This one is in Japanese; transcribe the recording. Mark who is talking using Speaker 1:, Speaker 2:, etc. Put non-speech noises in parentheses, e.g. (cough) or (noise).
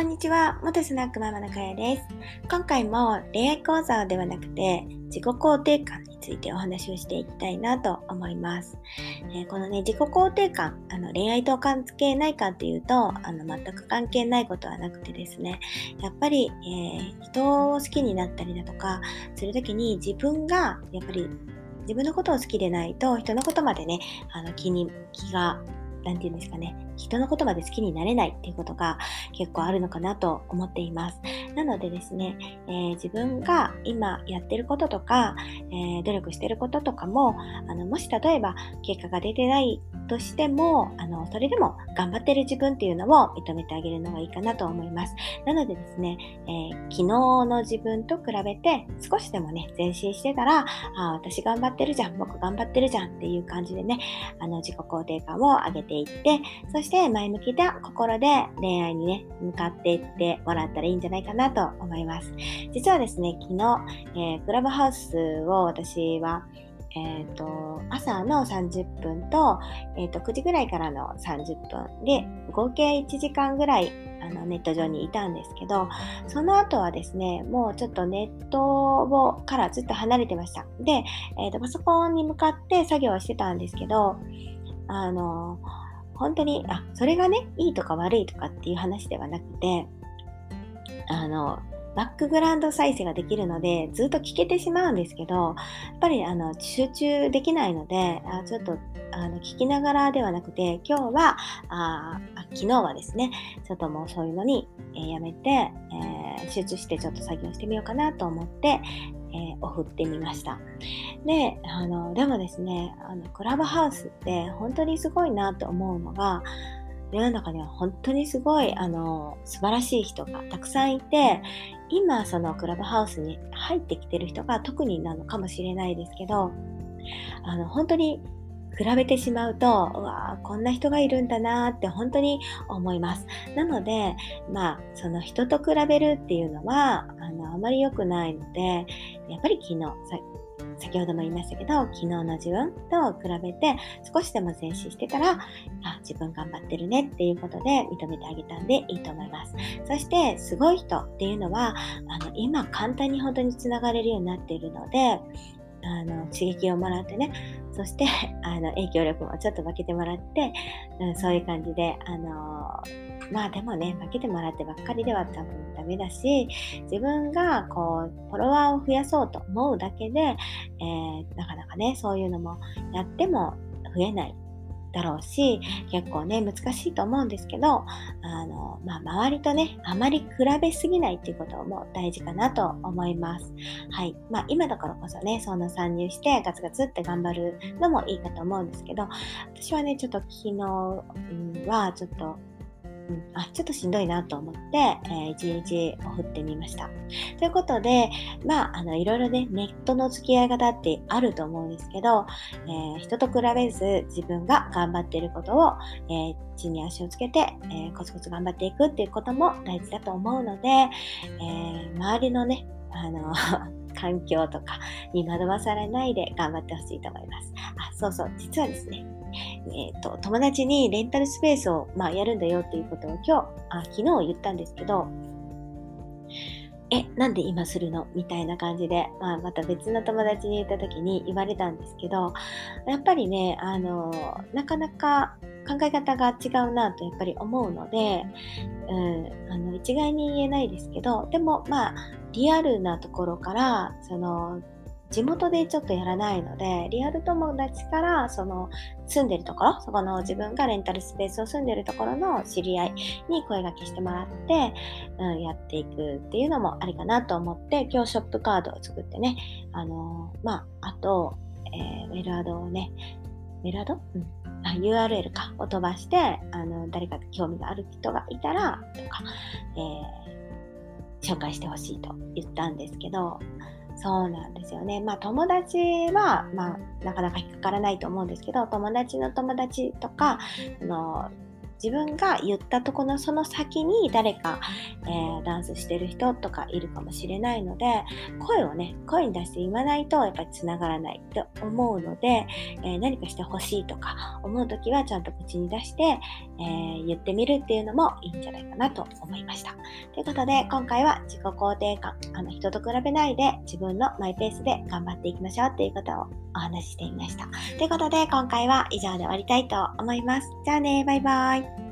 Speaker 1: こんにちは、元スナックママのかやです。今回も恋愛講座ではなくて自己肯定感についてお話をしていきたいなと思います。えー、このね、自己肯定感、あの恋愛と関係ないかっていうとあの全く関係ないことはなくてですね、やっぱり、えー、人を好きになったりだとかするときに自分がやっぱり自分のことを好きでないと人のことまでね、あの気に気が何て言うんですかね、人のことまで好きになれないっていうことが結構あるのかなと思っています。なのでですね、えー、自分が今やってることとか、えー、努力してることとかも、あのもし例えば結果が出てないとしても、あのそれでも頑張ってる自分っていうのを認めてあげるのがいいかなと思います。なのでですね、えー、昨日の自分と比べて少しでもね、前進してたら、あ私頑張ってるじゃん、僕頑張ってるじゃんっていう感じでね、あの自己肯定感を上げていって、そして前向きな心で恋愛にね、向かっていってもらったらいいんじゃないかなと思います。実はですね、昨日、えー、クラブハウスを私はえーと、朝の30分と,、えーと、9時ぐらいからの30分で合計1時間ぐらいあのネット上にいたんですけどその後はですねもうちょっとネットからずっと離れてました。で、えーとパソコンに向かって作業をしてたんですけどあの本当にあそれがねいいとか悪いとかっていう話ではなくてあのバックグラウンド再生ができるのでずっと聞けてしまうんですけどやっぱりあの集中できないのであちょっとあの聞きながらではなくて今日はあ昨日はですねちょっともうそういうのに、えー、やめて、えー、集中してちょっと作業してみようかなと思って、えー、送ってみました。で、あの、でもですね、あの、クラブハウスって本当にすごいなと思うのが、世の中には本当にすごい、あの、素晴らしい人がたくさんいて、今、そのクラブハウスに入ってきてる人が特になのかもしれないですけど、あの、本当に比べてしまうと、うわこんな人がいるんだなって本当に思います。なので、まあ、その人と比べるっていうのは、あの、あまり良くないので、やっぱり昨日、先ほども言いましたけど、昨日の自分と比べて少しでも前進してたら、あ、自分頑張ってるねっていうことで認めてあげたんでいいと思います。そして、すごい人っていうのは、あの、今簡単に本当につながれるようになっているので、あの刺激をもらってね。そして (laughs) あの影響力もちょっと分けてもらって、うん、そういう感じであのまあでもね分けてもらってばっかりでは多分ダメだし自分がこうフォロワーを増やそうと思うだけで、えー、なかなかねそういうのもやっても増えないだろうし結構ね難しいと思うんですけどあの、まあ、周りとねあまり比べすぎないっていうことも大事かなと思います。はいまあ、今だからこそねその参入してガツガツって頑張るのもいいかと思うんですけど私はねちょっと昨日はちょっとあちょっとしんどいなと思って、えー、一日送ってみました。ということで、まあ、あのいろいろね、ネットの付き合い方ってあると思うんですけど、えー、人と比べず自分が頑張っていることを、えー、地に足をつけて、えー、コツコツ頑張っていくっていうことも大事だと思うので、えー、周りのね、あの (laughs) 環境とかに惑わされないで頑張ってほしいと思います。あ、そうそう、実はですね、えーと、友達にレンタルスペースを、まあ、やるんだよっていうことを今日あ昨日言ったんですけどえ、なんで今するの？みたいな感じで、まあ、また別の友達に言った時に言われたんですけど、やっぱりね、あの、なかなか考え方が違うなとやっぱり思うので、うん、あの一概に言えないですけど、でもまあ、リアルなところから、その、地元でちょっとやらないので、リアル友達からその住んでるところ、そこの自分がレンタルスペースを住んでるところの知り合いに声掛けしてもらって、うん、やっていくっていうのもありかなと思って、今日ショップカードを作ってね、あのー、まあ、あと、えー、メルアドをね、メルアド？うん。あ URL かを飛ばして、あの、誰か興味がある人がいたら、とか、えー、紹介してほしいと言ったんですけど、そうなんですよね。まあ友達は、まあなかなか引っかからないと思うんですけど、友達の友達とかあ、の自分が言ったとこのその先に誰か、えー、ダンスしてる人とかいるかもしれないので声をね声に出して言わないとやっぱりつながらないと思うので、えー、何かしてほしいとか思う時はちゃんと口に出して、えー、言ってみるっていうのもいいんじゃないかなと思いました。ということで今回は自己肯定感あの人と比べないで自分のマイペースで頑張っていきましょうっていうことをお話ししてみました。ということで今回は以上で終わりたいと思います。じゃあね、バイバイ。